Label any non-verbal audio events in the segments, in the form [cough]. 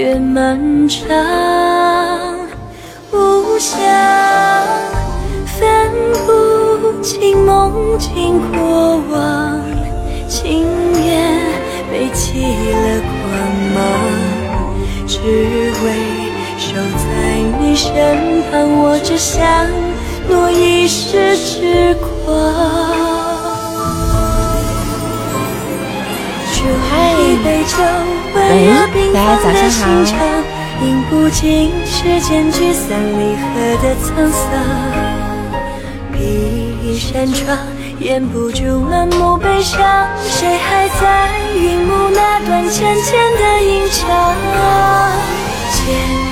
越漫长，无想分不清梦境过往，情愿背弃了光芒，只为守在你身旁。我只想诺一世温热冰放的心肠，饮不尽世间聚散离合的沧桑。闭一扇窗，掩不住满目悲伤。谁还在云幕那段浅浅的吟唱？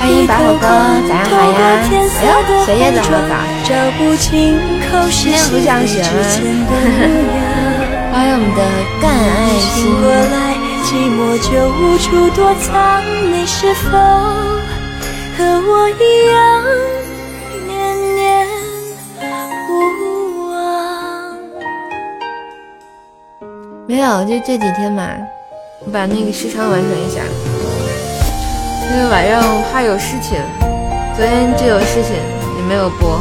欢迎白虎哥，早上好呀！哎呦，学业怎么早？今天不上学了。欢迎我们的干爱心。寂寞就无处躲藏，你是否和我一样念念？没有，就这几天嘛，我把那个时长完成一下。因为晚上怕有事情，昨天就有事情也没有播。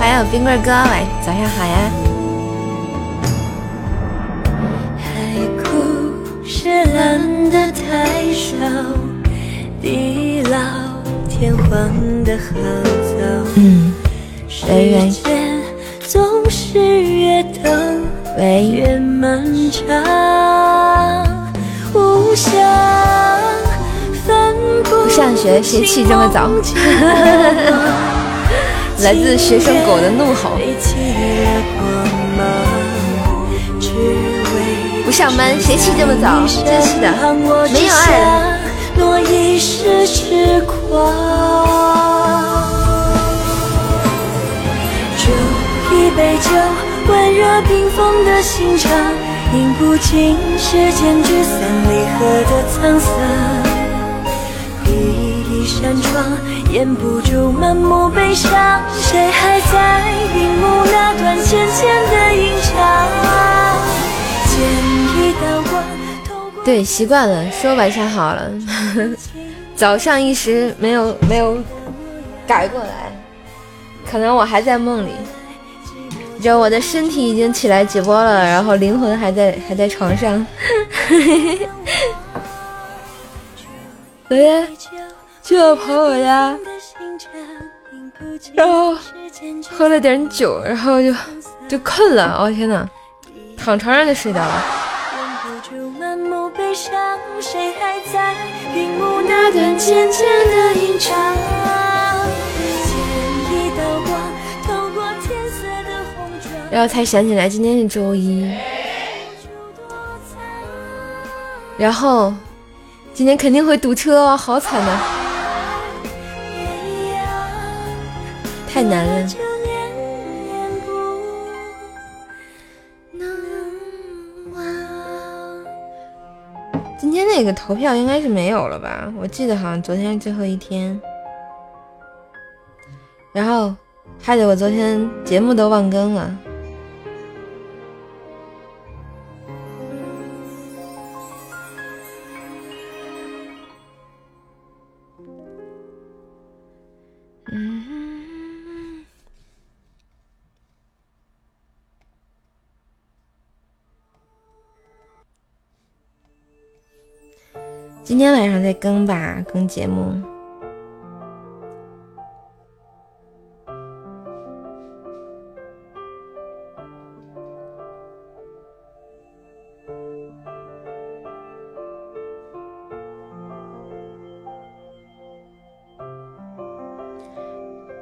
哎，欢迎冰棍哥，晚早上好呀！蓝的太少，地老天荒的好早。嗯，时间总是越等越漫长。无不上学，谁起这么早？[laughs] 来自学生狗的怒吼。上班，谁起这么早？真是的，没有爱了。煮一杯酒，温热冰封的心肠，饮不尽世间聚散离合的沧桑。闭一扇窗，掩不住满目悲伤。谁还在云雾那段浅浅的吟唱？对，习惯了，说晚上好了。[laughs] 早上一时没有没有改过来，可能我还在梦里。就我的身体已经起来直播了，然后灵魂还在还在床上。[laughs] 昨天去我朋友家，然后喝了点酒，然后就就困了。我天呐！躺床上就睡着了。谁还在？然后才想起来今天是周一，然后今天肯定会堵车哦，好惨呐，太难了。那个投票应该是没有了吧？我记得好像昨天最后一天，然后害得我昨天节目都忘更了。今天晚上再更吧，更节目。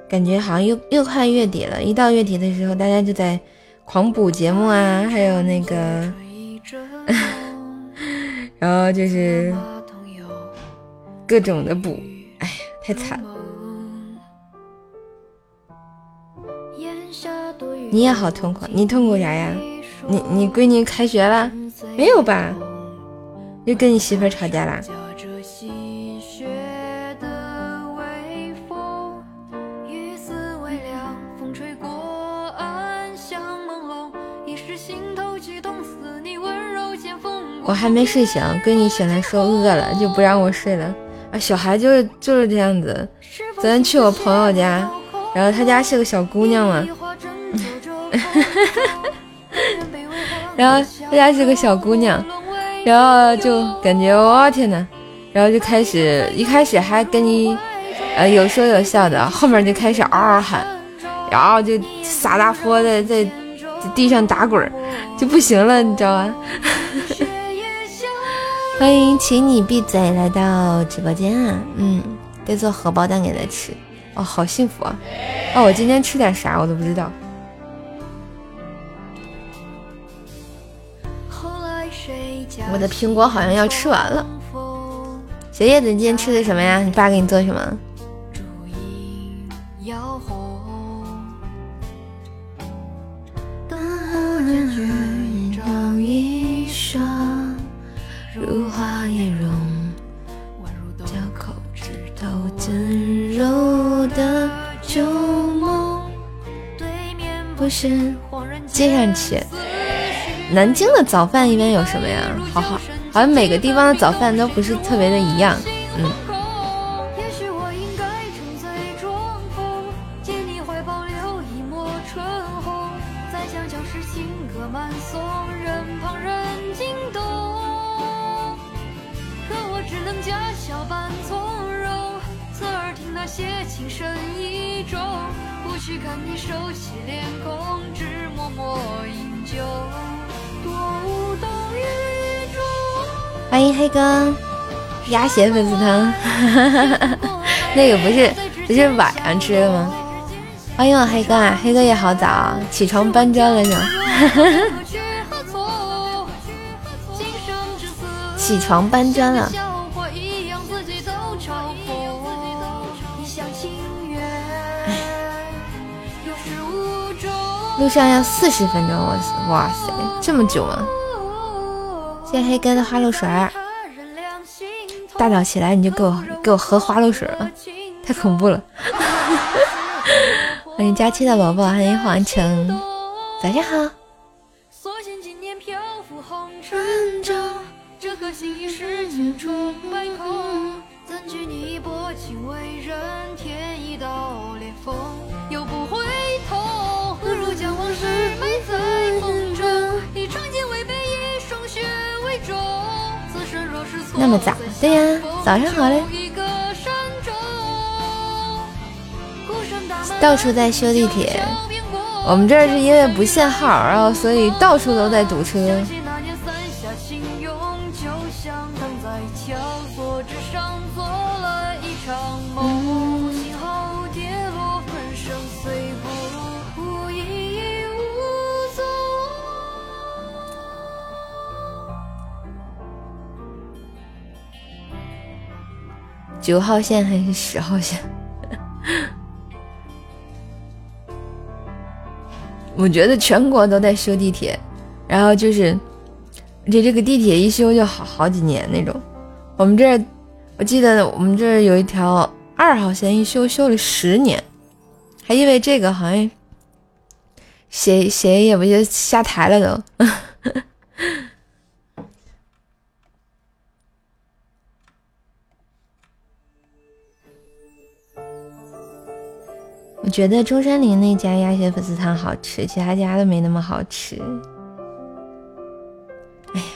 感觉好像又又快月底了，一到月底的时候，大家就在狂补节目啊，还有那个，[laughs] 然后就是。各种的补，哎呀，太惨了。你也好痛苦，你痛苦啥呀？你你闺女开学了没有吧？又跟你媳妇吵架啦？我还没睡醒，闺女醒来说饿了，就不让我睡了。啊，小孩就是就是这样子。昨天去我朋友家，然后他家是个小姑娘嘛，[laughs] [laughs] 然后他家是个小姑娘，然后就感觉我天呐，然后就开始一开始还跟你呃有说有笑的，后面就开始嗷嗷喊，然后就撒大泼的在地上打滚，就不行了，你知道吧？欢迎，请你闭嘴来到直播间啊！嗯，得做荷包蛋给他吃哦，好幸福啊！哦，我今天吃点啥我都不知道。我的苹果好像要吃完了。小叶子，你今天吃的什么呀？你爸给你做什么？如花颜容，宛如交口指头温柔的旧梦。对面不是接上去。南京的早饭一般有什么呀？好好，好像每个地方的早饭都不是特别的一样。嗯。欢迎黑哥，鸭血粉丝汤，[laughs] 那个不是不是晚上吃的吗？欢迎我黑哥啊，黑哥也好早，起床搬砖了是吗？[laughs] 起床搬砖了。路上要四十分钟，我哇塞，这么久吗？谢黑哥的花露水儿，大早起来你就给我给我喝花露水了，太恐怖了！[laughs] 欢迎佳期的宝宝，欢迎黄城，早上好。那么早？对呀，早上好嘞。到处在修地铁，我们这儿是因为不限号，然后所以到处都在堵车。九号线还是十号线？[laughs] 我觉得全国都在修地铁，然后就是，而且这个地铁一修就好好几年那种。我们这儿，我记得我们这儿有一条二号线一修修了十年，还因为这个好像谁谁也不就下台了都。[laughs] 我觉得中山陵那家鸭血粉丝汤好吃，其他家都没那么好吃。哎呀，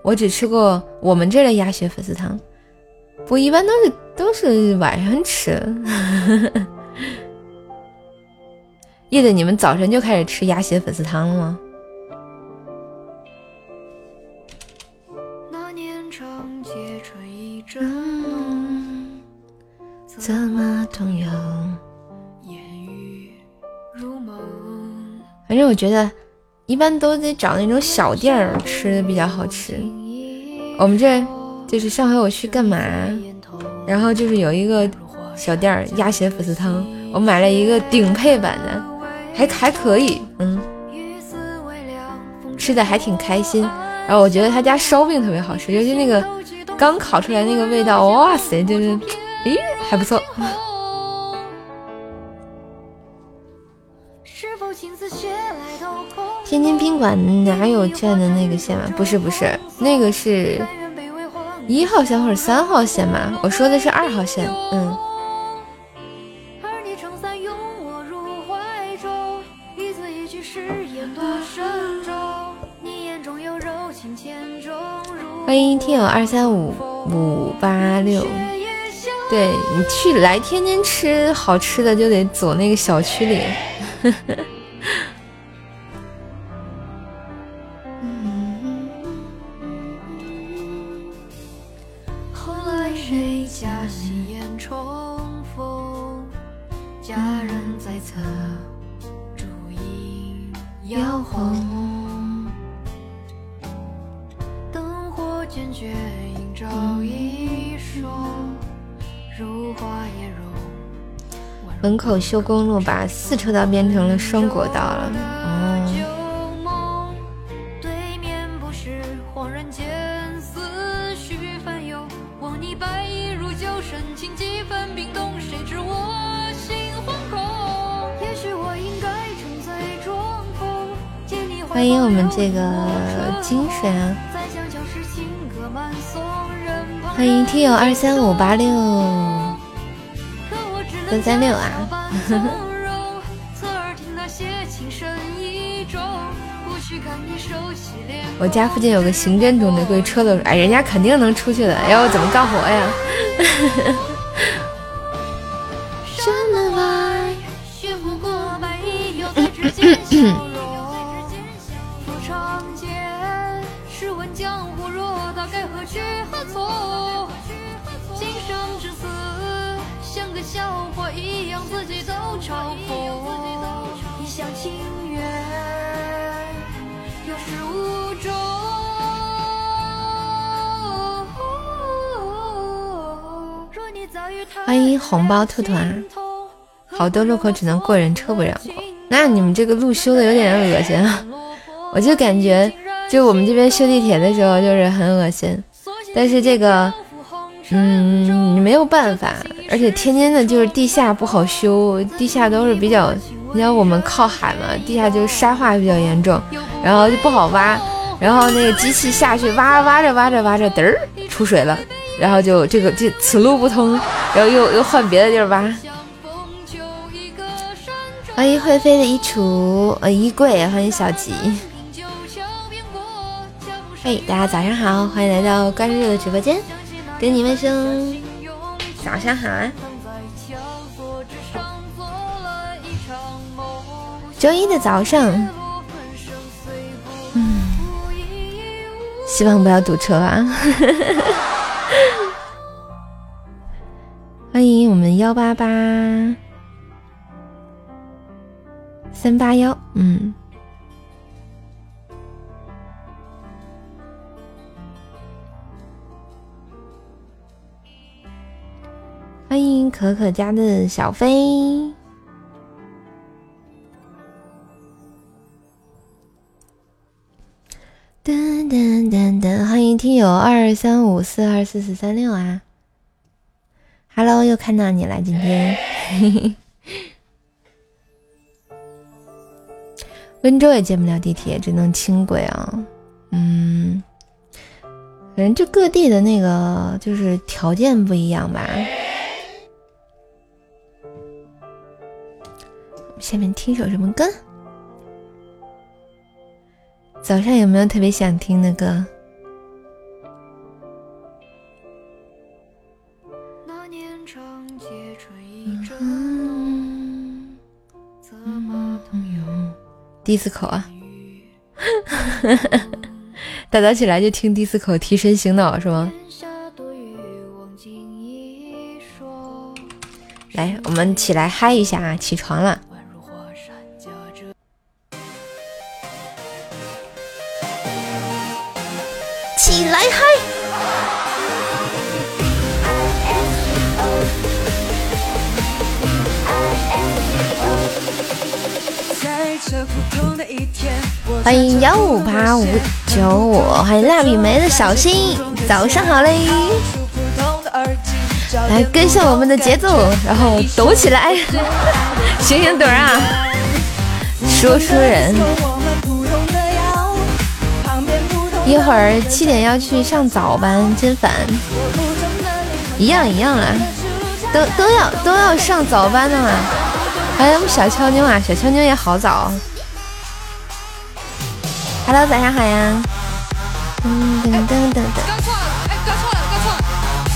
我只吃过我们这儿的鸭血粉丝汤，不一般都是都是晚上吃。[laughs] 叶子，你们早晨就开始吃鸭血粉丝汤了吗？怎么同游？反正我觉得，一般都得找那种小店儿吃的比较好吃。我们这就是上回我去干嘛，然后就是有一个小店儿鸭血粉丝汤，我买了一个顶配版的，还还可以，嗯，吃的还挺开心。然后我觉得他家烧饼特别好吃，尤其那个刚烤出来那个味道，哇塞，就是，咦，还不错。天津宾馆哪有这样的那个线吗？不是不是，那个是一号线或者三号线嘛？我说的是二号线，嗯。欢迎听友二三五五八六，对你去来天津吃好吃的就得走那个小区里。呵呵口修公路，把四车道变成了双国道了。哦。欢迎我们这个金水啊！欢迎听友二三五八六。三三六啊！[laughs] 我家附近有个刑侦中队，估计车的哎，人家肯定能出去的。要我怎么干活呀？[laughs] 包兔兔啊！好多路口只能过人车不让过，那你们这个路修的有点恶心啊！[laughs] 我就感觉，就我们这边修地铁的时候就是很恶心，但是这个，嗯，你没有办法，而且天津的就是地下不好修，地下都是比较，你像我们靠海嘛，地下就是沙化比较严重，然后就不好挖，然后那个机器下去挖挖着挖着挖着，嘚儿出水了。然后就这个这此路不通，然后又又换别的地儿吧。欢迎会飞的衣橱呃衣柜，欢迎小吉。嘿，大家早上好，欢迎来到关注的直播间，跟你们说早上好啊。周一的早上，嗯，希望不要堵车啊。欢迎我们幺八八三八幺，嗯，欢迎可可家的小飞，噔噔噔噔，欢迎听友二三五四二四四三六啊。Hello，又看到你了，今天。[laughs] 温州也建不了地铁，只能轻轨啊。嗯，反正就各地的那个就是条件不一样吧。下面听首什么歌？早上有没有特别想听的歌？迪斯科啊，[laughs] 大早起来就听迪斯科提神醒脑是吗？来，我们起来嗨一下啊！起床了，欢迎蜡笔梅的小心，早上好嘞！来跟上我们的节奏，然后抖起来，[laughs] 醒醒盹啊！说书人，一会儿七点要去上早班，真烦。一样一样啦，都都要都要上早班的嘛。欢迎我们小俏妞啊，小俏妞也好早。Hello，早上好呀。噔噔噔噔。刚错了，哎，刚错了，刚错了。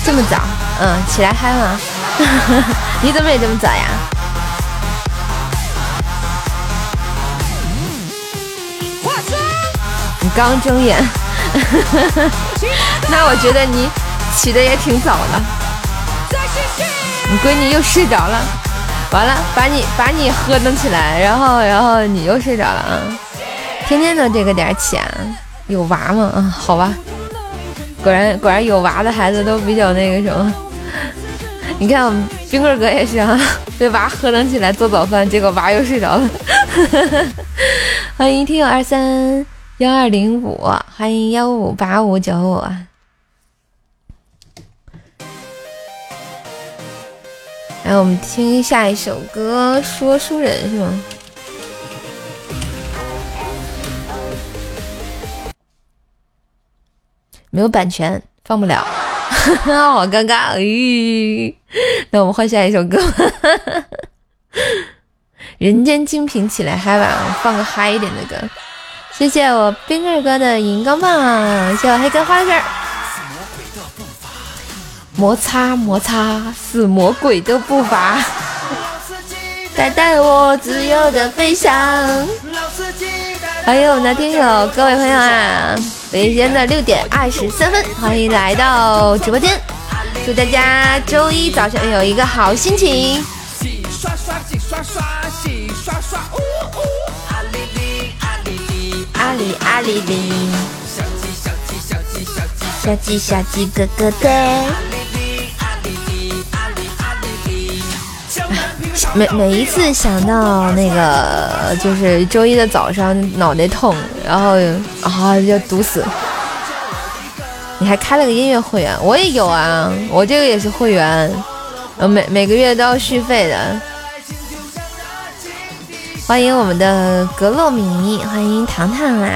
这么早？嗯，起来嗨吗？[laughs] 你怎么也这么早呀？你刚睁眼。那我觉得你。起的也挺早的，你闺女又睡着了，完了把你把你喝腾起来，然后然后你又睡着了啊！天天都这个点起啊？有娃吗？啊，好吧，果然果然有娃的孩子都比较那个什么。你看我们冰棍哥也是啊，[laughs] 被娃合腾起来做早饭，结果娃又睡着了。[laughs] 欢迎听友二三幺二零五，欢迎幺五八五九五。来，我们听下一首歌，《说书人》是吗？没有版权，放不了，[laughs] 好尴尬。咦，那我们换下一首歌，[laughs]《人间精品起来嗨吧》，放个嗨一点的歌。谢谢我冰棍哥的荧光棒，谢谢我黑哥花生。摩擦摩擦是魔鬼的步伐，带带我自由的飞翔。欢迎我们的听友各位朋友啊！北京的六点二十三分，欢迎来到直播间，祝大家周一早上有一个好心情。洗刷刷，洗刷刷，洗刷刷，呜呜，阿里里，阿里里，阿里阿里里，小鸡小鸡小鸡小鸡小鸡小鸡咯咯的。每每一次想到那个就是周一的早上脑袋痛，然后啊就堵死。你还开了个音乐会员，我也有啊，我这个也是会员，呃每每个月都要续费的。欢迎我们的格洛米，欢迎糖糖啊。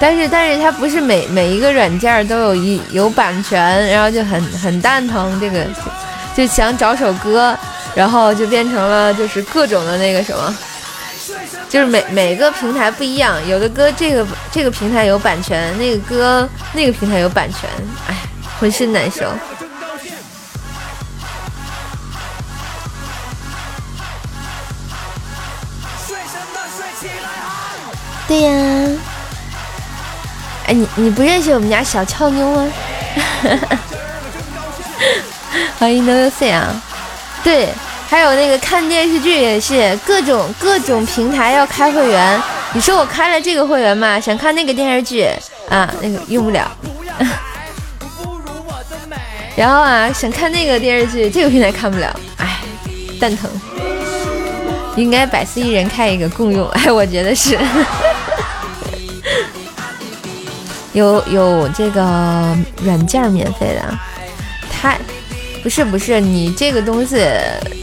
但是但是它不是每每一个软件都有一有版权，然后就很很蛋疼这个。就想找首歌，然后就变成了就是各种的那个什么，就是每每个平台不一样，有的歌这个这个平台有版权，那个歌那个平台有版权，哎，浑身难受。对呀，哎，你你不认识我们家小俏妞吗？欢迎 No C 啊，对，还有那个看电视剧也是各种各种平台要开会员。你说我开了这个会员嘛，想看那个电视剧啊，那个用不了。[laughs] 然后啊，想看那个电视剧，这个平台看不了，哎，蛋疼。应该百思一人开一个共用，哎，[laughs] 我觉得是。[laughs] 有有这个软件免费的，太。不是不是，你这个东西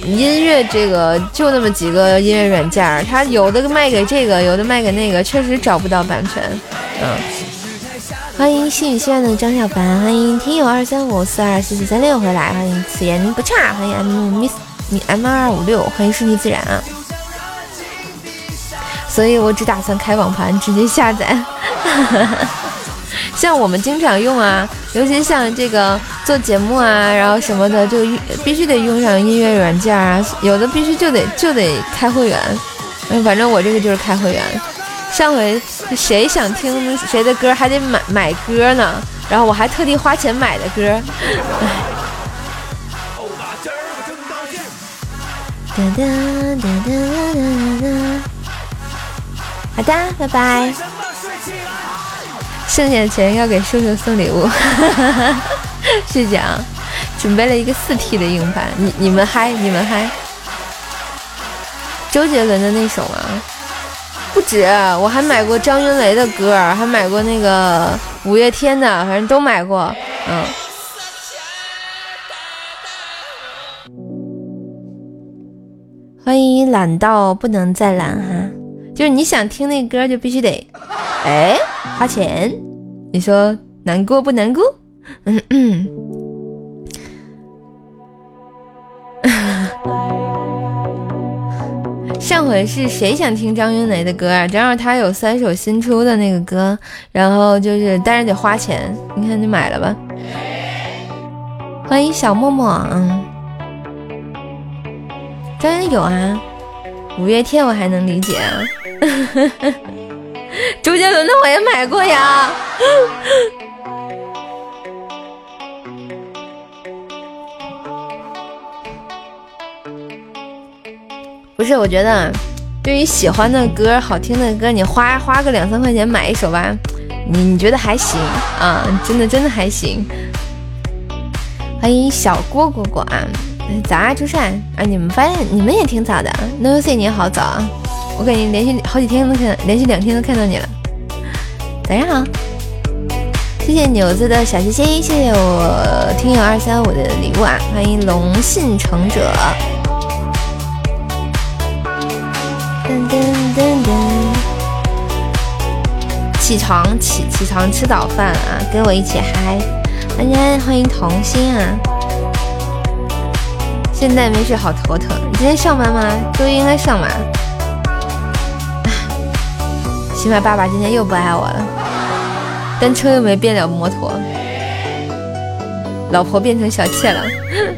音乐这个就那么几个音乐软件，它有的卖给这个，有的卖给那个，确实找不到版权。嗯，欢迎心语心愿的张小凡，欢迎听友二三五四二四四三六回来，欢迎此言不差，欢迎 M Miss 你 M 二二五六，欢迎顺其自然啊。所以我只打算开网盘直接下载。像我们经常用啊，尤其像这个做节目啊，然后什么的，就必须得用上音乐软件啊，有的必须就得就得开会员。嗯，反正我这个就是开会员。上回谁想听谁的歌，还得买买歌呢，然后我还特地花钱买的歌。哎。哒哒哒哒哒哒。好的，拜拜。剩下的钱要给叔叔送礼物，[laughs] 是这样，准备了一个四 T 的硬盘，你你们嗨，你们嗨，周杰伦的那首吗？不止，我还买过张云雷的歌，还买过那个五月天的，反正都买过。嗯。欢迎懒到不能再懒哈，就是你想听那歌就必须得，哎，花钱。你说难过不难过？嗯嗯。[laughs] 上回是谁想听张云雷的歌啊？正好他有三首新出的那个歌，然后就是但是得花钱，你看你买了吧。欢迎小默默，嗯，真有啊。五月天我还能理解啊，[laughs] 周杰伦的我也买过呀。[laughs] 不是，我觉得对于喜欢的歌、好听的歌，你花花个两三块钱买一首吧，你你觉得还行啊？真的真的还行。欢迎小郭果果啊，早啊朱善啊，你们发现你们也挺早的，No C 你好早啊，我感觉连续好几天都看，连续两天都看到你了。早上好，谢谢牛子的小心心，谢谢我听友二三五的礼物啊，欢迎龙信成者。噔噔噔噔，起床起起床吃早饭啊，跟我一起嗨！大家欢迎童心啊！现在没事好头疼，你今天上班吗？周一应该上 [laughs] 吧。起码爸爸今天又不爱我了，单车又没变了摩托，老婆变成小妾了。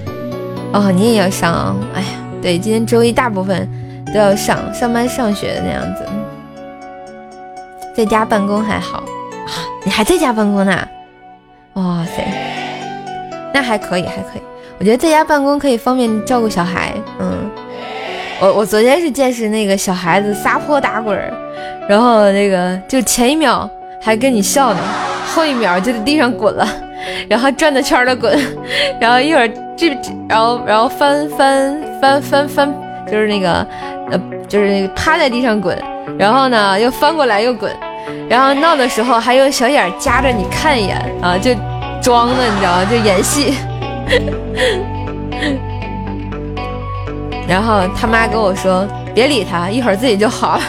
[laughs] 哦，你也要上啊？哎呀，对，今天周一大部分。都要上上班上学的那样子，在家办公还好，你还在家办公呢？哇塞，那还可以还可以，我觉得在家办公可以方便照顾小孩。嗯，我我昨天是见识那个小孩子撒泼打滚，然后那个就前一秒还跟你笑呢，后一秒就在地上滚了，然后转着圈的滚，然后一会儿这然后然后翻翻翻翻翻，就是那个。呃，就是那个趴在地上滚，然后呢又翻过来又滚，然后闹的时候还有小眼夹着你看一眼啊，就装的你知道吗？就演戏。[laughs] 然后他妈跟我说，别理他，一会儿自己就好了。[laughs]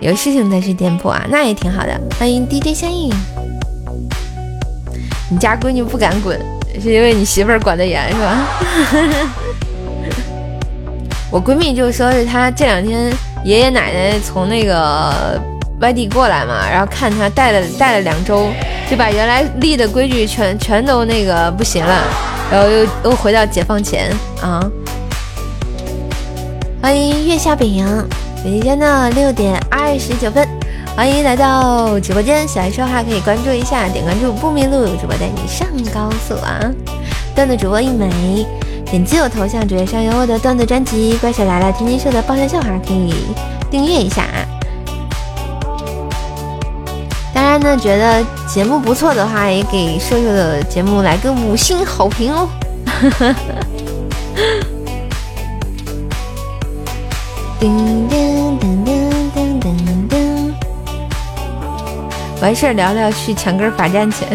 有事情再去店铺啊，那也挺好的。欢迎 DJ 相应。你家闺女不敢滚，是因为你媳妇儿管得严是吧？[laughs] 我闺蜜就说是她这两天爷爷奶奶从那个外地过来嘛，然后看他带了带了两周，就把原来立的规矩全全都那个不行了，然后又又回到解放前啊！欢迎月下北洋，北京天的六点二十九分，欢迎来到直播间，喜欢说话可以关注一下，点关注不迷路，主播带你上高速啊！段子主播一枚。点击我头像，主页上有我的段子专辑《怪兽来了》，天津秀的爆笑笑话可以订阅一下啊。然呢，觉得节目不错的话，也给瘦瘦的节目来个五星好评哦。叮叮噔噔噔噔噔，完事儿聊聊去抢根罚站钱。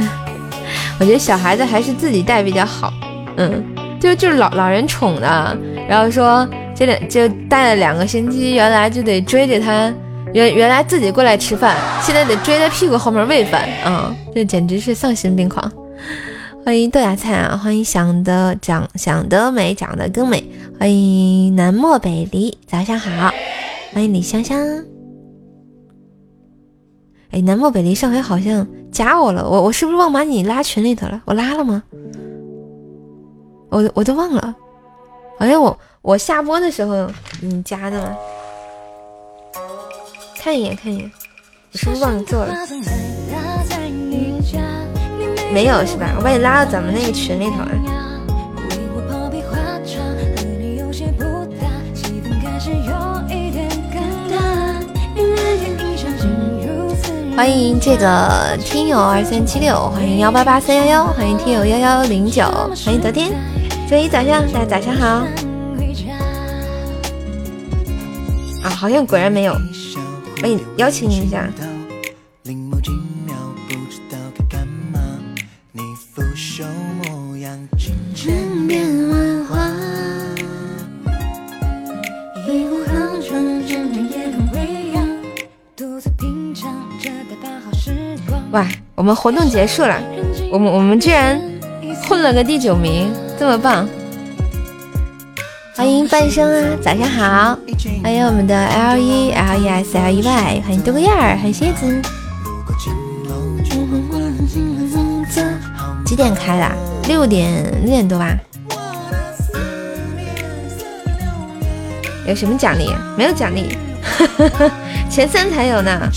我觉得小孩子还是自己带比较好，嗯。就就是老老人宠的，然后说这两就带了两个星期，原来就得追着他，原原来自己过来吃饭，现在得追在屁股后面喂饭，嗯，这简直是丧心病狂。欢迎豆芽菜啊，欢迎想得长想得美长得更美，欢迎南漠北离，早上好，欢迎李香香。哎，南漠北离上回好像加我了，我我是不是忘把你拉群里头了？我拉了吗？我我都忘了，好像我我下播的时候你加的吗？看一眼，看一眼，我是不是忘了做了？没有是吧？我把你拉到咱们那个群里头了。欢迎这个听友二三七六，欢迎幺八八三幺幺，欢迎听友幺幺零九，欢迎昨天，周一早上大家早上好。啊，好像果然没有。哎，邀请你一下。哇，我们活动结束了，我们我们居然混了个第九名，这么棒！欢迎半生啊，早上好！欢迎我们的 L E L E S L E Y，欢迎多个燕儿，欢迎蝎子。几点开的？六点六点多吧。有什么奖励？没有奖励，[laughs] 前三才有呢。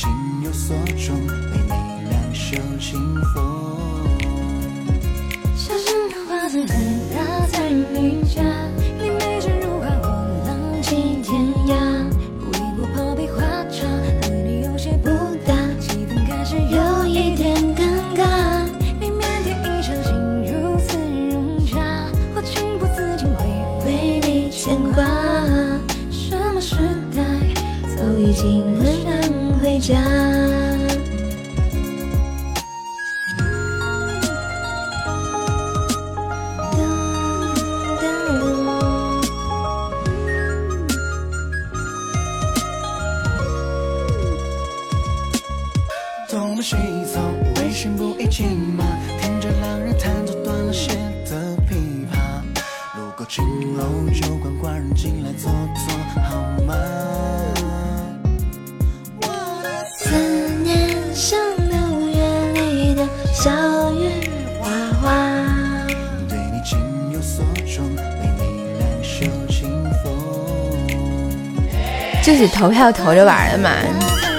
投票投着玩的嘛，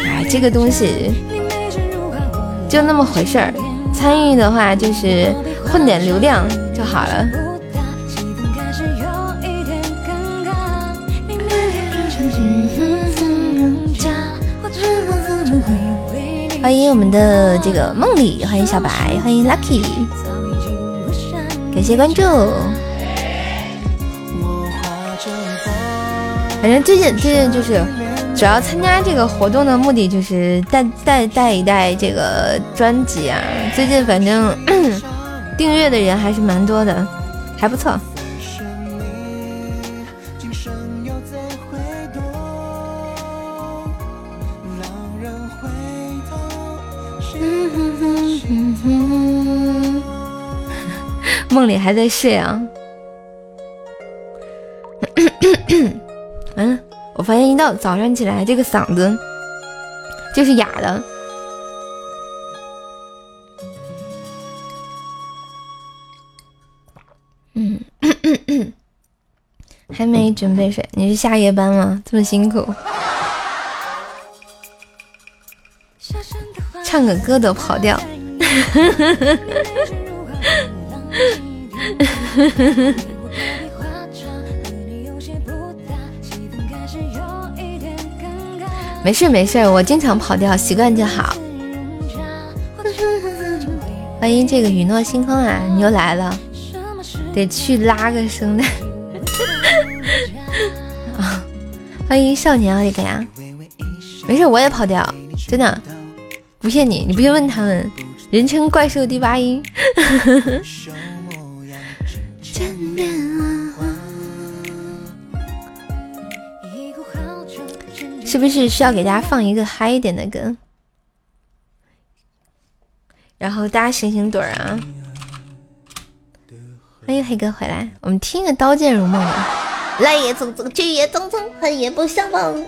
哎，这个东西就那么回事儿。参与的话就是混点流量就好了。欢迎我们的这个梦里，欢迎小白，欢迎 Lucky，感谢关注。反正最近最近就是。主要参加这个活动的目的就是带带带一带这个专辑啊！最近反正 [coughs] 订阅的人还是蛮多的，还不错。[laughs] 梦里还在睡啊？到早上起来，这个嗓子就是哑的。嗯，[coughs] 还没准备睡，你是下夜班吗？这么辛苦，唱个歌都跑调。[laughs] 没事没事，我经常跑调，习惯就好。[laughs] 欢迎这个雨诺星空啊，你又来了，得去拉个声带。啊，欢迎少年奥利给啊，没事我也跑调，真的不骗你，你不信问他们，人称怪兽第八音。[laughs] 是不是需要给大家放一个嗨一点的歌？然后大家醒醒盹儿啊！欢迎黑哥回来，我们听个《刀剑如梦》吧。来也匆匆，去也匆匆，恨也不相逢。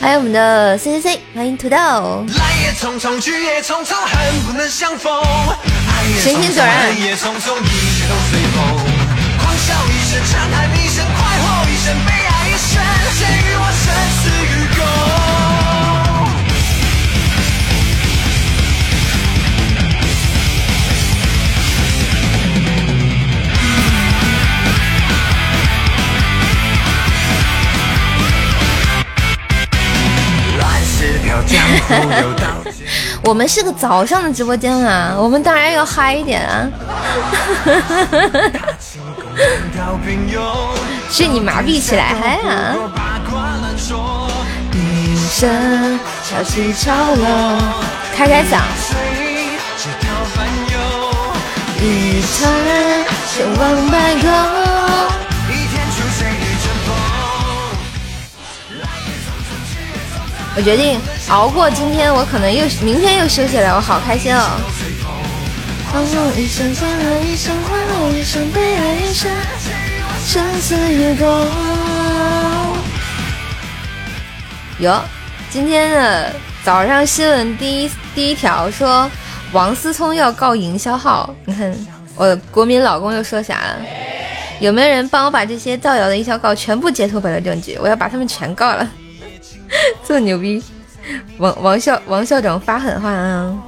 欢迎 [coughs] 我们的 C C C，欢迎土豆。来也匆匆，去也匆匆，恨不能相逢。醒醒盹儿。狂我们是个早上的直播间啊，我们当然要嗨一点啊。[laughs] 是你麻痹起来嗨啊！女生潮起潮落，开开嗓。一团千万白光。我决定熬过今天，我可能又明天又休息了，我好开心哦！一生欢乐，一生欢乐，一生悲哀，一生生死与共。哟，今天的早上新闻第一第一条说王思聪要告营销号，你看我国民老公又说啥了？有没有人帮我把这些造谣的营销告全部截图摆了证据？我要把他们全告了，[laughs] 这么牛逼！王王校王校长发狠话啊！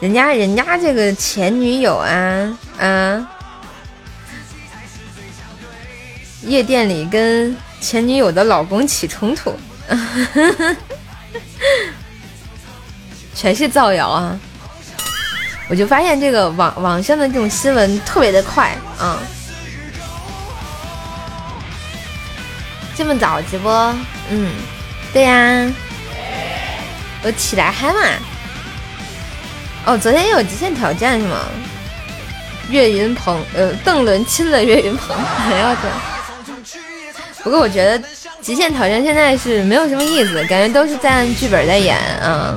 人家人家这个前女友啊啊，夜店里跟前女友的老公起冲突，[laughs] 全是造谣啊！我就发现这个网网上的这种新闻特别的快啊，这么早直播，嗯，对呀，我起来嗨嘛。哦，昨天有极限挑战是吗？岳云鹏，呃，邓伦亲了岳云鹏，哎呀我天。不过我觉得极限挑战现在是没有什么意思，感觉都是在按剧本在演啊。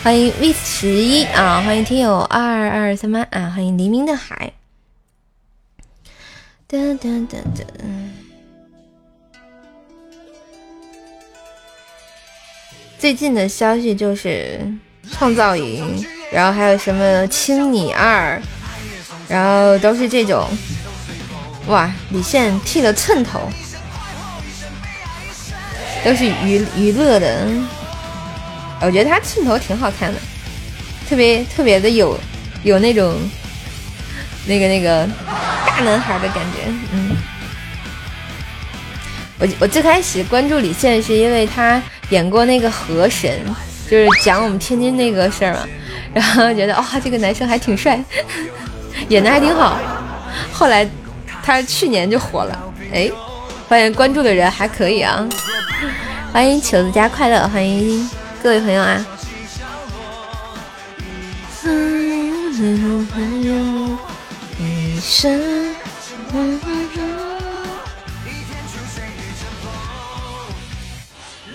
欢迎 v 十一啊，欢迎听友二二三八啊，欢迎黎明的海。噔噔噔噔。最近的消息就是创造营，然后还有什么青你二，然后都是这种。哇，李现剃了寸头，都是娱娱乐的。我觉得他寸头挺好看的，特别特别的有有那种那个那个大男孩的感觉。嗯，我我最开始关注李现是因为他。演过那个河神，就是讲我们天津那个事儿嘛，然后觉得哇，这个男生还挺帅，[laughs] 演的还挺好。后来他去年就火了，哎，发现关注的人还可以啊。欢迎球子家快乐，欢迎各位朋友啊。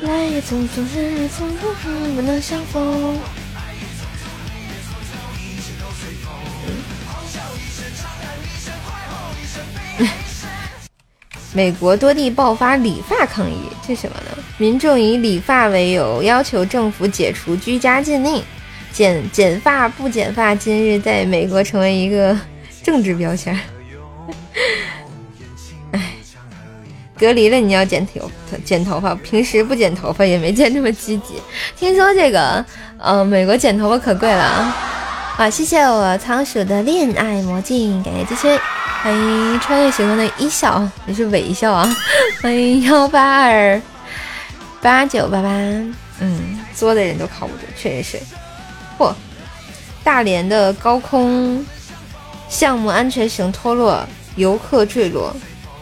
来也匆匆，去也匆匆，不能相逢。[laughs] 美国多地爆发理发抗议，这什么呢？民众以理发为由，要求政府解除居家禁令。剪剪发不剪发，今日在美国成为一个政治标签。[laughs] 隔离了，你要剪头剪头发，平时不剪头发也没见这么积极。听说这个，呃，美国剪头发可贵了啊！好，谢谢我仓鼠的恋爱魔镜，感谢支持，欢迎穿越时空的一笑，你是微笑啊！欢迎幺八二八九八八，嗯，作的人都靠不住，确实是。嚯，大连的高空项目安全绳脱落，游客坠落。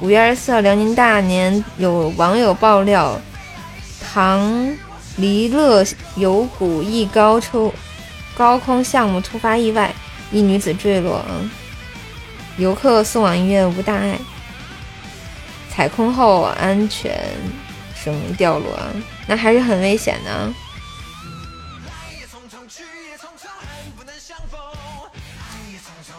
五月二十四号，辽宁大连有网友爆料，唐离乐有谷一高抽高空项目突发意外，一女子坠落，游客送往医院无大碍。踩空后安全绳掉落啊，那还是很危险的。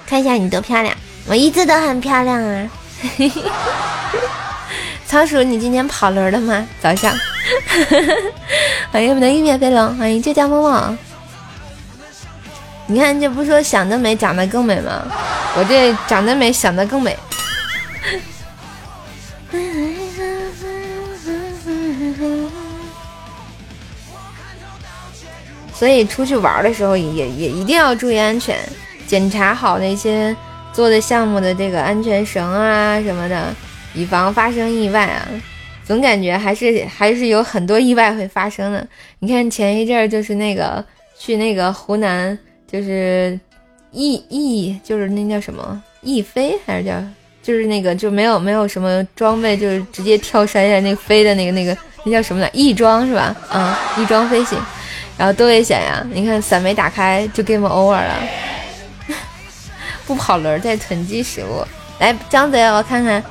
看一下你多漂亮，我一直都很漂亮啊。[laughs] 仓鼠，你今天跑轮了吗？早上，[laughs] 欢迎我们的玉面飞龙，欢迎倔强默默。你看，这不说想得美，长得更美吗？我这长得美，想得更美。[laughs] 所以出去玩的时候，也也一定要注意安全，检查好那些做的项目的这个安全绳啊什么的，以防发生意外啊。总感觉还是还是有很多意外会发生的。你看前一阵儿就是那个去那个湖南，就是翼翼，就是那叫什么翼飞还是叫，就是那个就没有没有什么装备，就是直接跳山下那个飞的那个那个那叫什么来？翼装是吧？嗯，翼装飞行，然后多危险呀！你看伞没打开就 game over 了，[laughs] 不跑轮在囤积食物。来，张嘴，我看看。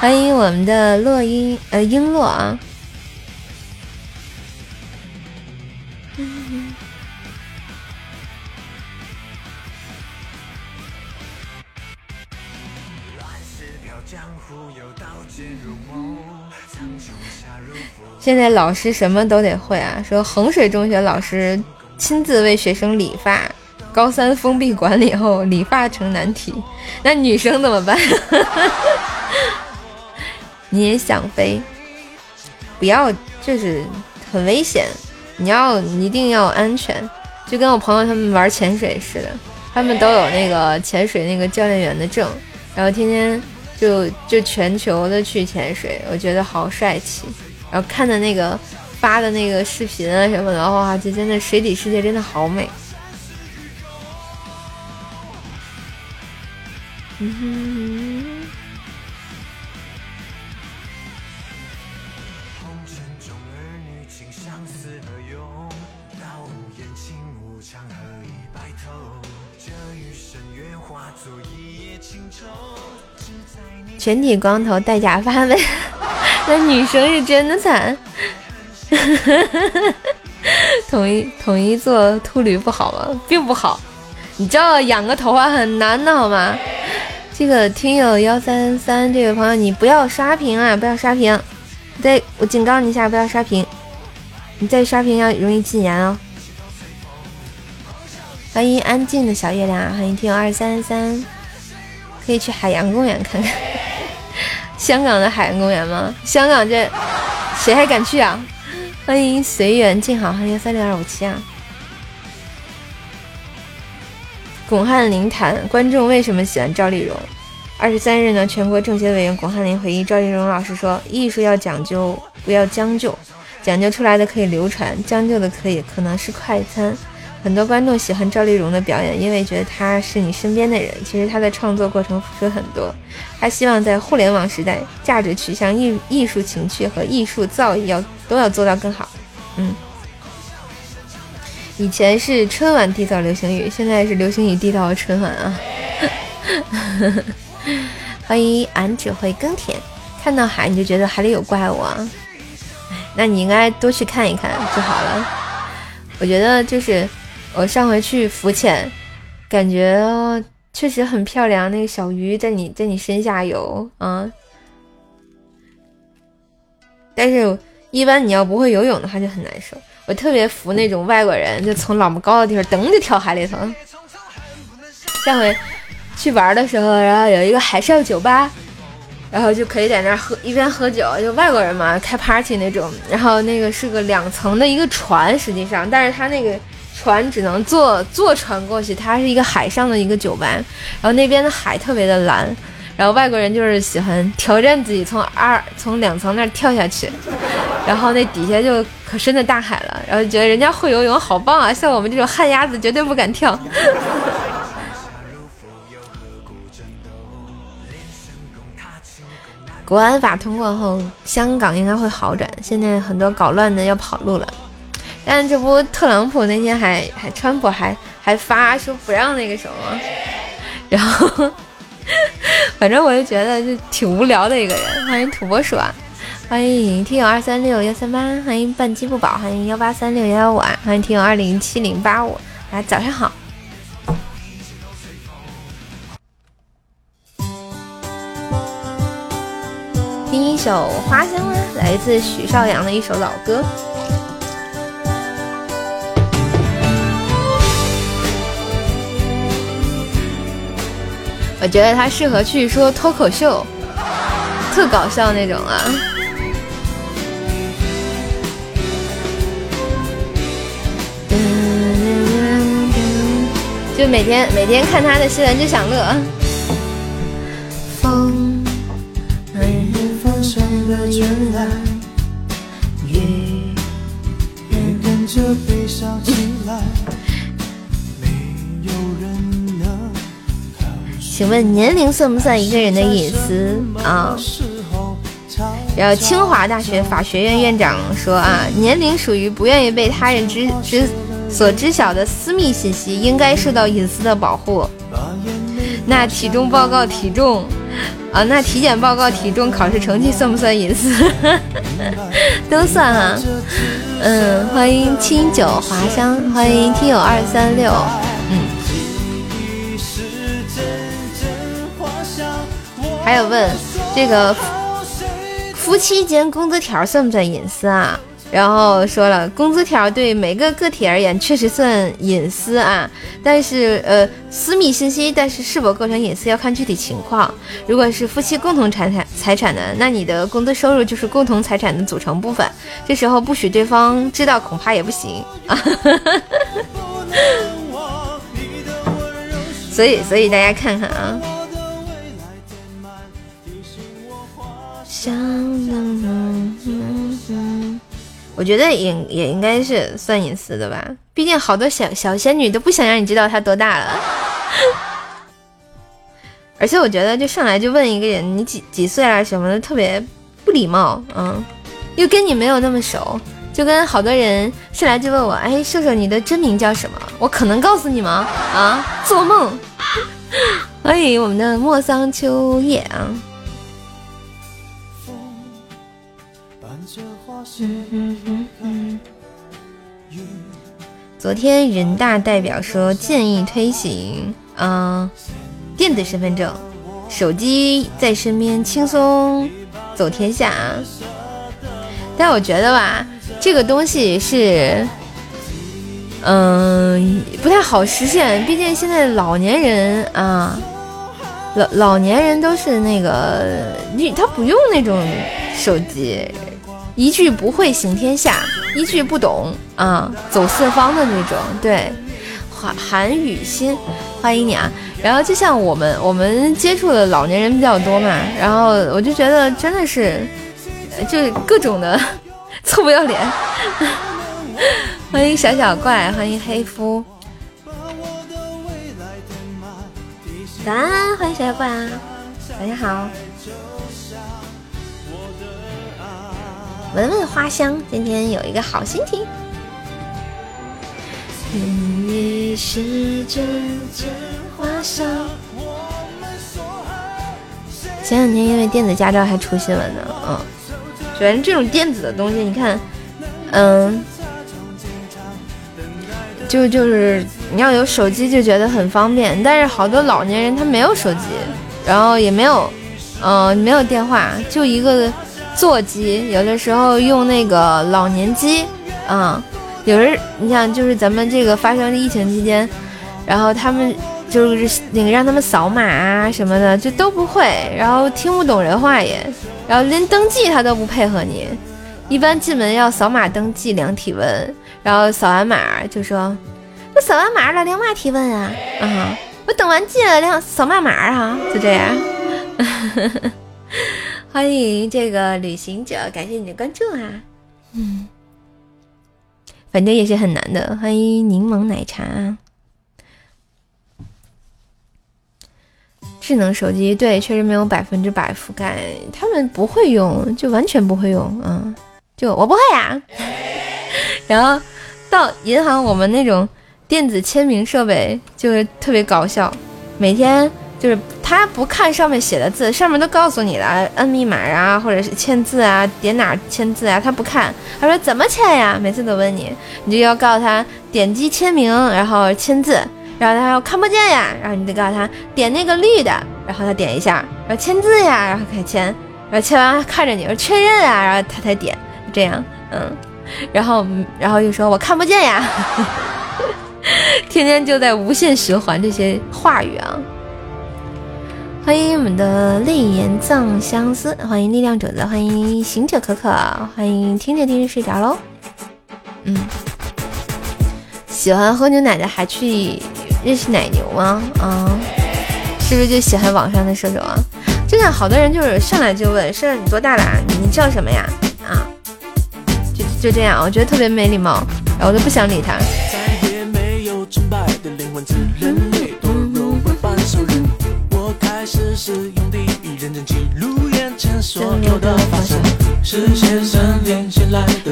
欢迎我们的洛英呃璎珞啊！现在老师什么都得会啊！说衡水中学老师亲自为学生理发，高三封闭管理后理发成难题，那女生怎么办？[laughs] 你也想飞，不要，就是很危险。你要一定要安全，就跟我朋友他们玩潜水似的，他们都有那个潜水那个教练员的证，然后天天就就全球的去潜水，我觉得好帅气。然后看的那个发的那个视频啊什么的，哇，这真的水底世界真的好美。嗯哼。全体光头戴假发呗，那女生是真的惨。[laughs] 统一统一做秃驴不好吗？并不好，你知道养个头发很难的好吗？这个听友幺三三这位朋友，你不要刷屏啊！不要刷屏，对我警告你一下，不要刷屏，你再刷屏要容易禁言哦。欢迎安静的小月亮，欢迎听友二三三，可以去海洋公园看看。香港的海洋公园吗？香港这谁还敢去啊？欢迎随缘静好，欢迎三零二五七啊！巩汉林谈观众为什么喜欢赵丽蓉。二十三日呢，全国政协委员巩汉林回忆赵丽蓉老师说：“艺术要讲究，不要将就，讲究出来的可以流传，将就的可以可能是快餐。”很多观众喜欢赵丽蓉的表演，因为觉得她是你身边的人。其实她的创作过程付出很多，她希望在互联网时代，价值取向、艺艺术情趣和艺术造诣要都要做到更好。嗯，以前是春晚缔造流行语，现在是流行语缔造春晚啊！[laughs] 欢迎俺只会耕田，看到海你就觉得海里有怪物啊？那你应该多去看一看就好了。我觉得就是。我上回去浮潜，感觉确实很漂亮。那个小鱼在你在你身下游啊，但是一般你要不会游泳的话就很难受。我特别服那种外国人，就从老么高的地方噔就跳海里头。上回去玩的时候，然后有一个海上酒吧，然后就可以在那儿喝，一边喝酒，就外国人嘛开 party 那种。然后那个是个两层的一个船，实际上，但是它那个。船只能坐坐船过去，它是一个海上的一个酒吧，然后那边的海特别的蓝，然后外国人就是喜欢挑战自己从二从两层那儿跳下去，[laughs] 然后那底下就可深的大海了，然后觉得人家会游泳好棒啊，像我们这种旱鸭子绝对不敢跳。[laughs] 国安法通过后，香港应该会好转，现在很多搞乱的要跑路了。但这不，特朗普那天还还川普还还发说不让那个什么，然后反正我就觉得就挺无聊的一个人。欢迎土拨鼠啊，欢迎听友二三六幺三八，欢迎半鸡不饱，欢迎幺八三六幺幺五啊，欢迎听友二零七零八五，大家早上好。听一首《花香》啊，来自许绍洋的一首老歌。我觉得他适合去说脱口秀，特搞笑那种啊。就每天每天看他的新闻就想乐。风，风上的原来，雨也跟着悲伤起来。请问年龄算不算一个人的隐私啊？然后清华大学法学院院长说啊，年龄属于不愿意被他人知知。所知晓的私密信息应该受到隐私的保护。那体重报告体重啊，那体检报告体重，考试成绩算不算隐私？[laughs] 都算哈。嗯，欢迎清酒华香，欢迎听友二三六。还有问这个夫妻间工资条算不算隐私啊？然后说了，工资条对每个个体而言确实算隐私啊，但是呃私密信息，但是是否构成隐私要看具体情况。如果是夫妻共同财产财产的，那你的工资收入就是共同财产的组成部分，这时候不许对方知道恐怕也不行啊。[laughs] 所以所以大家看看啊。我觉得也也应该是算隐私的吧，毕竟好多小小仙女都不想让你知道她多大了。[laughs] 而且我觉得就上来就问一个人你几几岁啊什么的，特别不礼貌，嗯，又跟你没有那么熟，就跟好多人上来就问我，哎，秀秀你的真名叫什么？我可能告诉你吗？啊，做梦！欢 [laughs] 迎我们的莫桑秋叶啊。昨天人大代表说建议推行，嗯，电子身份证，手机在身边轻松走天下。但我觉得吧，这个东西是，嗯，不太好实现。毕竟现在老年人啊，老老年人都是那个，他不用那种手机。一句不会行天下，一句不懂啊走四方的那种。对，韩韩雨欣，欢迎你啊！然后就像我们我们接触的老年人比较多嘛，然后我就觉得真的是，就各种的 [laughs] 臭不要脸。[laughs] 欢迎小小怪，欢迎黑夫。早安，欢迎小小怪啊！大家好。闻闻花香，今天有一个好心情。前两天因为电子驾照还出新闻呢，嗯，主要是这种电子的东西，你看，嗯，就就是你要有手机就觉得很方便，但是好多老年人他没有手机，然后也没有，嗯，没有电话，就一个。座机有的时候用那个老年机，嗯，有人你想就是咱们这个发生疫情期间，然后他们就是那个让他们扫码啊什么的，就都不会，然后听不懂人话也，然后连登记他都不配合你，一般进门要扫码登记量体温，然后扫完码就说，我扫完码了量嘛体温啊，啊，我登完记了量扫嘛码啊，就这样。欢迎这个旅行者，感谢你的关注啊！嗯，反正也是很难的。欢迎柠檬奶茶。智能手机对，确实没有百分之百覆盖，他们不会用，就完全不会用啊！就我不会啊。[laughs] 然后到银行，我们那种电子签名设备就是特别搞笑，每天。就是他不看上面写的字，上面都告诉你了，摁密码啊，或者是签字啊，点哪签字啊，他不看，他说怎么签呀？每次都问你，你就要告诉他点击签名，然后签字，然后他说看不见呀，然后你得告诉他点那个绿的，然后他点一下，然后签字呀，然后开签，然后签完看着你说确认啊，然后他才点，这样，嗯，然后然后又说我看不见呀，[laughs] 天天就在无限循环这些话语啊。欢迎我们的泪眼藏相思，欢迎力量种子，欢迎行者可可，欢迎听着听着睡着喽。嗯，喜欢喝牛奶的还去认识奶牛吗？啊，是不是就喜欢网上的射手啊？真的好多人就是上来就问，射手你多大了？你叫什么呀？啊，就就这样，我觉得特别没礼貌，然后我就不想理他。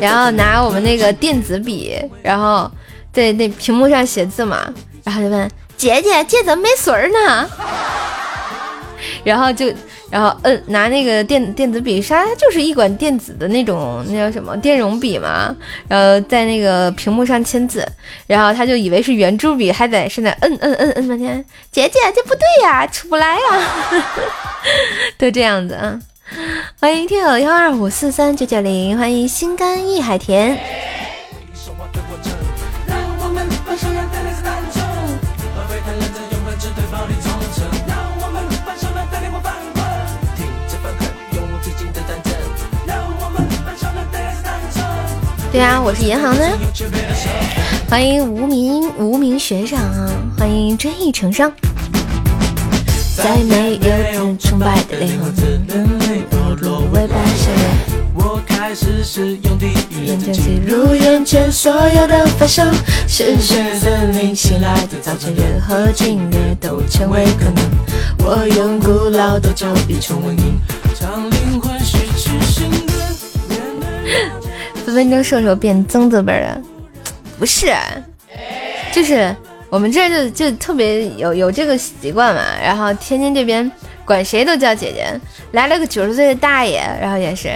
然后拿我们那个电子笔，然后在那屏幕上写字嘛，然后就问姐姐，这怎么没水呢？[laughs] 然后就。然后摁拿那个电电子笔，啥就是一管电子的那种，那叫什么电容笔嘛。然后在那个屏幕上签字，然后他就以为是圆珠笔，还在是在摁摁摁摁半天。姐姐，这不对呀，出不来呀，都这样子啊。[laughs] 欢迎听友幺二五四三九九零，欢迎心甘意海甜。对啊，我是银行的。欢迎无名无名学长啊，欢迎追忆成伤。在没有崇拜的灵魂，人类堕落尾巴上我开始使用第一人称记录眼前所有的发生，视线森林醒来的早晨，任何经历都成为可能。我用古老的咒语重温你，让灵魂失去信任。分分钟射手变曾字辈了，不是，就是我们这就就特别有有这个习惯嘛。然后天津这边管谁都叫姐姐，来了个九十岁的大爷，然后也是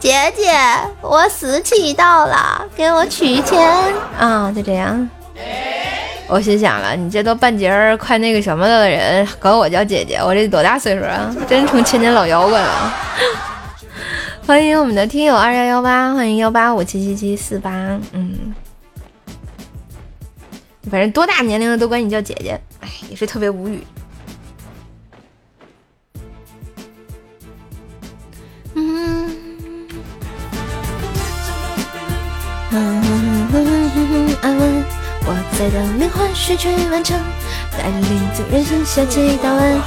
姐姐，我死期到了，给我取钱啊，就这样。我心想了，你这都半截儿快那个什么的人，管我叫姐姐，我这多大岁数啊？真成千年老妖怪了。[laughs] 欢迎我们的听友二幺幺八，欢迎幺八五七七七四八，嗯，反正多大年龄的都管你叫姐姐，哎，也是特别无语。嗯，安稳，我在等灵魂序曲完成，带领着人生下起大弯。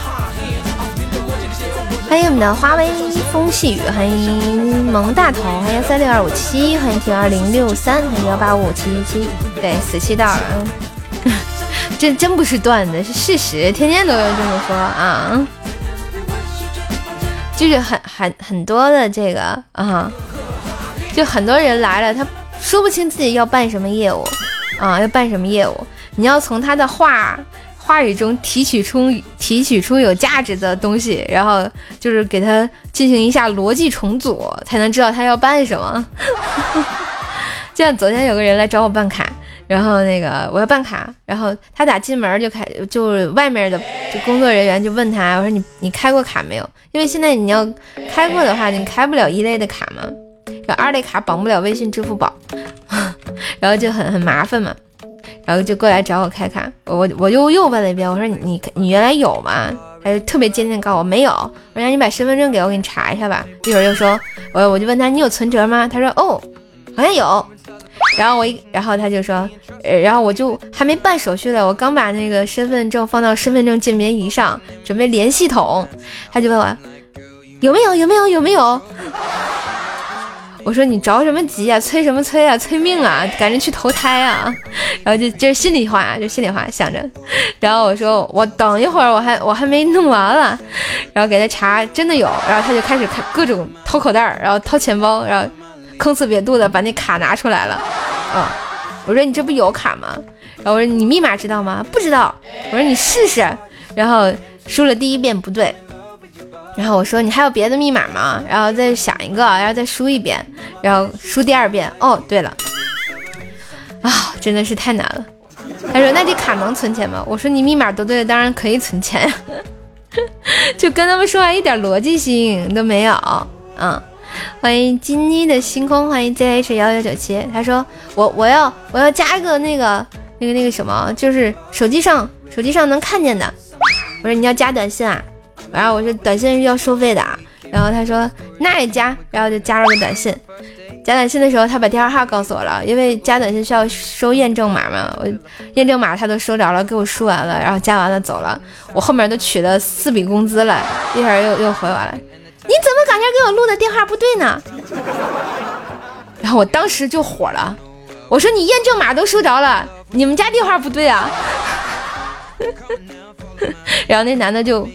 欢迎我们的花微风细雨，欢迎萌大头，欢迎三六二五七，欢迎 T 二零六三，欢迎幺八五七七七，对，死期到了，这真不是段子，是事实，天天都有这么说啊，就是很很很多的这个啊，就很多人来了，他说不清自己要办什么业务啊，要办什么业务，你要从他的话。话语中提取出提取出有价值的东西，然后就是给他进行一下逻辑重组，才能知道他要办什么。[laughs] 就像昨天有个人来找我办卡，然后那个我要办卡，然后他打进门就开，就外面的就工作人员就问他，我说你你开过卡没有？因为现在你要开过的话，你开不了一类的卡嘛，然后二类卡绑不了微信、支付宝，然后就很很麻烦嘛。然后就过来找我开卡，我我又又问了一遍，我说你你你原来有吗？他就特别坚定告诉我没有。我说你把身份证给我，给你查一下吧。一会儿又说，我我就问他你有存折吗？他说哦，好像有。然后我一然后他就说，呃，然后我就还没办手续呢，我刚把那个身份证放到身份证鉴别仪上，准备连系统，他就问我有没有有没有有没有。[laughs] 我说你着什么急啊，催什么催啊，催命啊，赶紧去投胎啊！[laughs] 然后就就是心里话，就心里话想着。然后我说我等一会儿，我还我还没弄完了。然后给他查，真的有。然后他就开始看各种掏口袋，然后掏钱包，然后坑呲瘪肚的把那卡拿出来了。啊，我说你这不有卡吗？然后我说你密码知道吗？不知道。我说你试试。然后输了第一遍不对。然后我说你还有别的密码吗？然后再想一个，然后再输一遍，然后输第二遍。哦，对了，啊，真的是太难了。他说那这卡能存钱吗？我说你密码都对了，当然可以存钱呀。就跟他们说话一点逻辑性都没有。嗯，欢迎金妮的星空，欢迎 zh 幺幺九七。他说我我要我要加一个那个那个那个什么，就是手机上手机上能看见的。我说你要加短信啊？然后我说短信是要收费的啊，然后他说那也加，然后就加了个短信。加短信的时候，他把电话号告诉我了，因为加短信需要收验证码嘛。我验证码他都收着了，给我输完了，然后加完了走了。我后面都取了四笔工资了，一会儿又又回我了，你怎么感觉给我录的电话不对呢？然后我当时就火了，我说你验证码都收着了，你们家电话不对啊。[laughs] 然后那男的就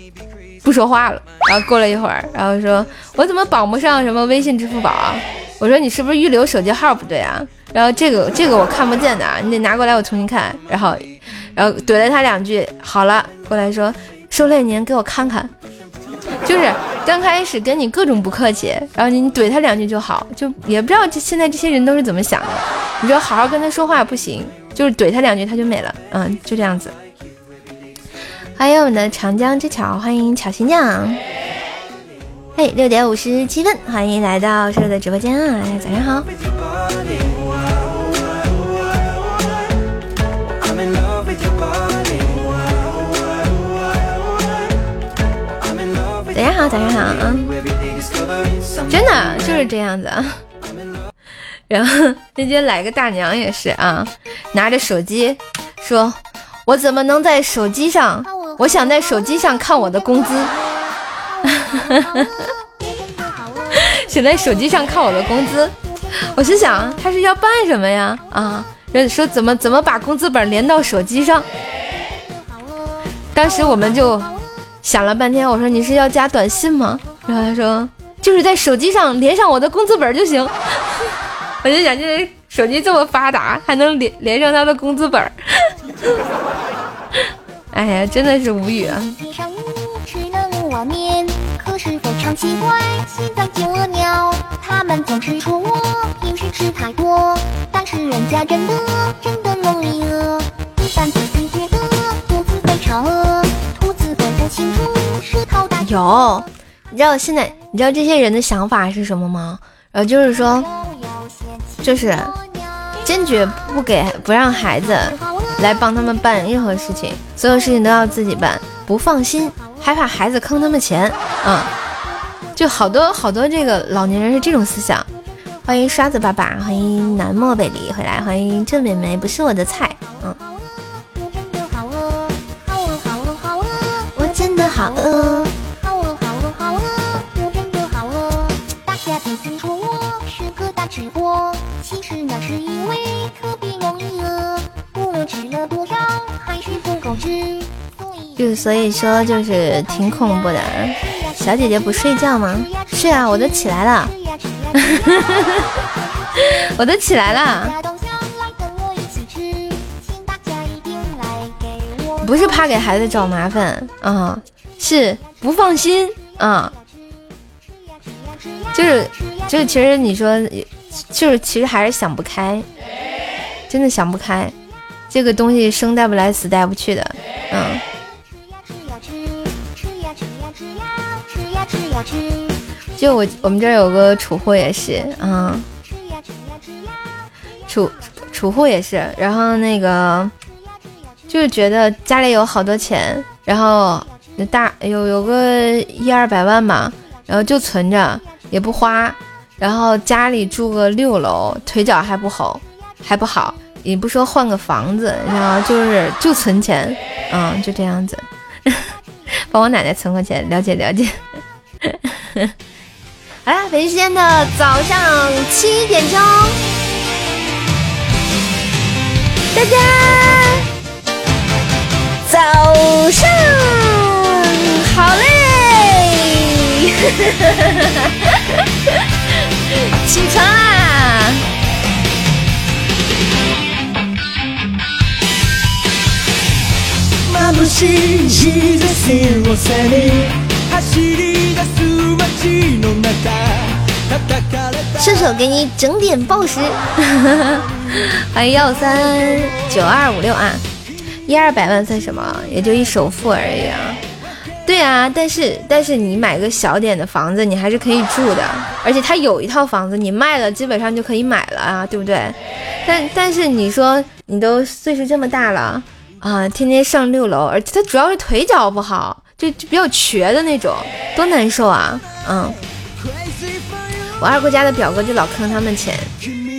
不说话了。然后过了一会儿，然后说我怎么绑不上什么微信、支付宝啊？我说你是不是预留手机号不对啊？然后这个这个我看不见的，你得拿过来我重新看。然后，然后怼了他两句，好了，过来说收了您给我看看。就是刚开始跟你各种不客气，然后你怼他两句就好，就也不知道这现在这些人都是怎么想的。你说好好跟他说话不行，就是怼他两句他就没了，嗯，就这样子。欢迎我们的长江之桥，欢迎巧新娘。嘿，六点五十七分，欢迎来到瘦的直播间啊！大家早上好。好，早上好啊！真的就是这样子。[laughs] 然后那天来个大娘也是啊，拿着手机说：“我怎么能在手机上？我想在手机上看我的工资。[laughs] ”想在手机上看我的工资，我心想他是要办什么呀？啊，说怎么怎么把工资本连到手机上？当时我们就想了半天，我说你是要加短信吗？然后他说就是在手机上连上我的工资本就行。我就想，这手机这么发达，还能连连上他的工资本？哎呀，真的是无语啊！可是非常奇怪，心脏就饿鸟，他们总是说我平时吃太多，但是人家真的真的梦里饿。一般兔子觉得肚子非常饿，有，你知道现在你知道这些人的想法是什么吗？然后就是说，就是坚决不给不让孩子来帮他们办任何事情，所有事情都要自己办，不放心。害怕孩子坑他们钱，嗯，就好多好多这个老年人是这种思想。欢迎刷子爸爸，欢迎南漠北离回来，欢迎郑美眉，不是我的菜，好饿，好饿，好饿，好饿，我真的好饿。大家都听说我是个大吃货，其实那是因为特别容易饿，无论吃了多少还是不够吃。就所以说就是挺恐怖的，小姐姐不睡觉吗？是啊，我都起来了，我都起来了，不是怕给孩子找麻烦啊，是不放心啊，就是就是，其实你说就是其实还是想不开，真的想不开，这个东西生带不来，死带不去的，嗯。就我我们这儿有个储户也是，嗯，储储户也是，然后那个就是觉得家里有好多钱，然后那大有有个一二百万吧，然后就存着也不花，然后家里住个六楼，腿脚还不好，还不好，也不说换个房子，然后就是就存钱，嗯，就这样子，[laughs] 帮我奶奶存个钱，了解了解。[laughs] 好啦，北京时间的早上七点钟，大家早上！起床啦！射手给你整点暴食，[laughs] 欢迎幺三九二五六啊！一二百万算什么？也就一首付而已啊！对啊，但是但是你买个小点的房子，你还是可以住的，而且他有一套房子，你卖了基本上就可以买了啊，对不对？但但是你说你都岁数这么大了啊，天天上六楼，而且他主要是腿脚不好。就就比较瘸的那种，多难受啊！嗯，我二姑家的表哥就老坑他们钱，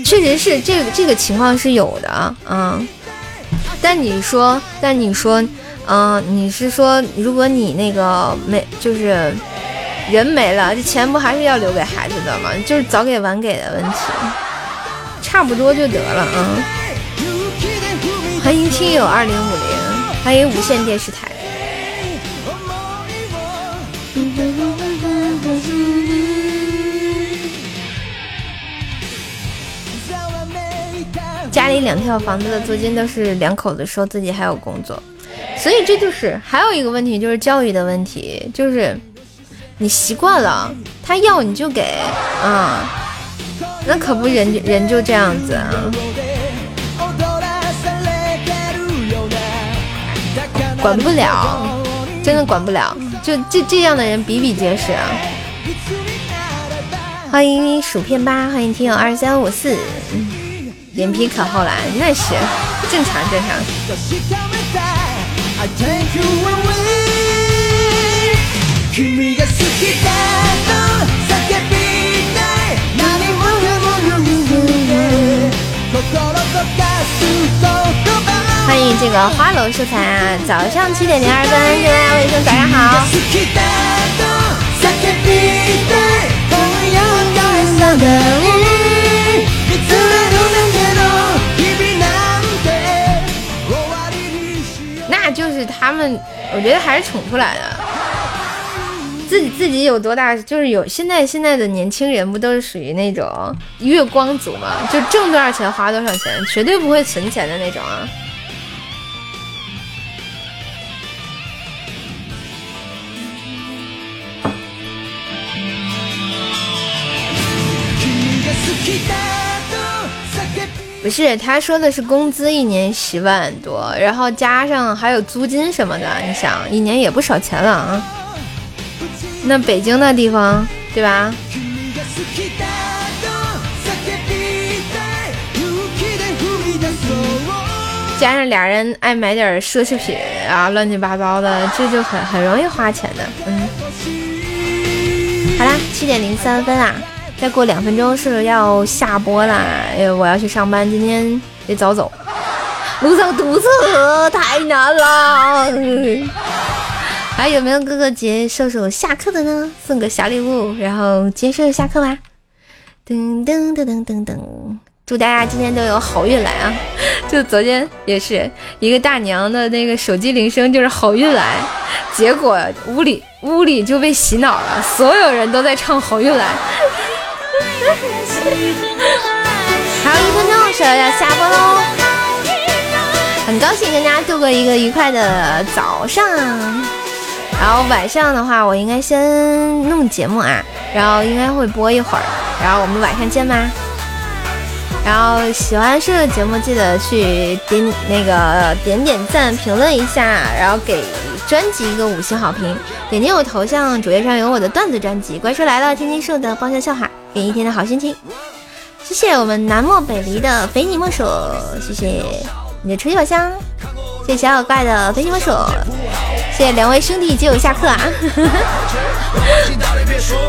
确实是这个这个情况是有的啊，嗯。但你说，但你说，嗯，你是说，如果你那个没，就是人没了，这钱不还是要留给孩子的吗？就是早给晚给的问题，差不多就得了啊。欢迎听友二零五零，欢迎无线电视台。家里两套房子的租金都是两口子说自己还有工作，所以这就是还有一个问题，就是教育的问题，就是你习惯了，他要你就给，啊，那可不人人就这样子啊，管不了，真的管不了，就这这样的人比比皆是啊。欢迎薯片吧，欢迎听友二三五四。脸皮可厚了，那是正常正常。欢迎这个花楼秀才啊！早上七点零二分，大家卫生早上好。那是他们，我觉得还是宠出来的。自己自己有多大，就是有现在现在的年轻人不都是属于那种月光族嘛？就挣多少钱花多少钱，绝对不会存钱的那种啊。不是，他说的是工资一年十万多，然后加上还有租金什么的，你想一年也不少钱了啊。那北京那地方，对吧？加上俩人爱买点奢侈品啊，乱七八糟的，这就很很容易花钱的。嗯，好啦，七点零三分啊。再过两分钟是要下播啦，哎，我要去上班，今天得早走，路上堵车太难了。还有没有哥哥姐瘦瘦下课的呢？送个小礼物，然后接着下课吧。噔噔噔噔噔噔，祝大家今天都有好运来啊！就昨天也是一个大娘的那个手机铃声就是好运来，结果屋里屋里就被洗脑了，所有人都在唱好运来。还有一分钟，时候要下播喽！很高兴跟大家度过一个愉快的早上，然后晚上的话，我应该先弄节目啊，然后应该会播一会儿，然后我们晚上见吧。然后喜欢这个节目，记得去点那个点点赞、评论一下，然后给专辑一个五星好评。点击我头像，主页上有我的段子专辑《怪兽来了》，天津社的爆笑笑话。给一天的好心情，谢谢我们南漠北离的非你莫属，谢谢你的初级宝箱，谢谢小小怪的非你莫属，谢谢两位兄弟接我下课啊！[laughs]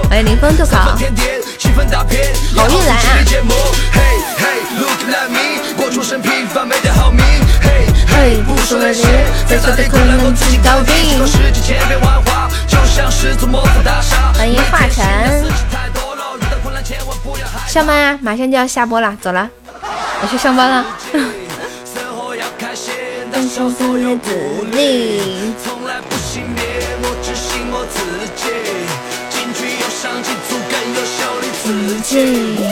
欢迎林峰吐槽，好运来啊！欢迎华晨。上班啊，马上就要下播了，走了，我去上班了。好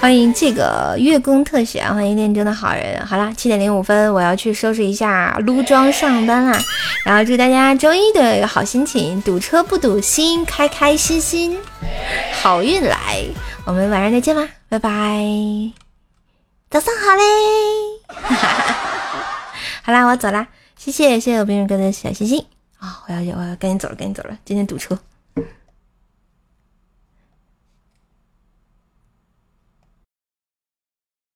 欢迎这个月宫特写，欢迎恋中的好人。好啦，七点零五分，我要去收拾一下撸妆上班啦。然后祝大家周一都有一个好心情，堵车不堵心，开开心心，好运来。我们晚上再见吧，拜拜。[laughs] 早上好嘞，好啦，我走啦，谢谢谢谢我冰人哥的小心心啊！我要我要赶紧走了，赶紧走了，今天堵车。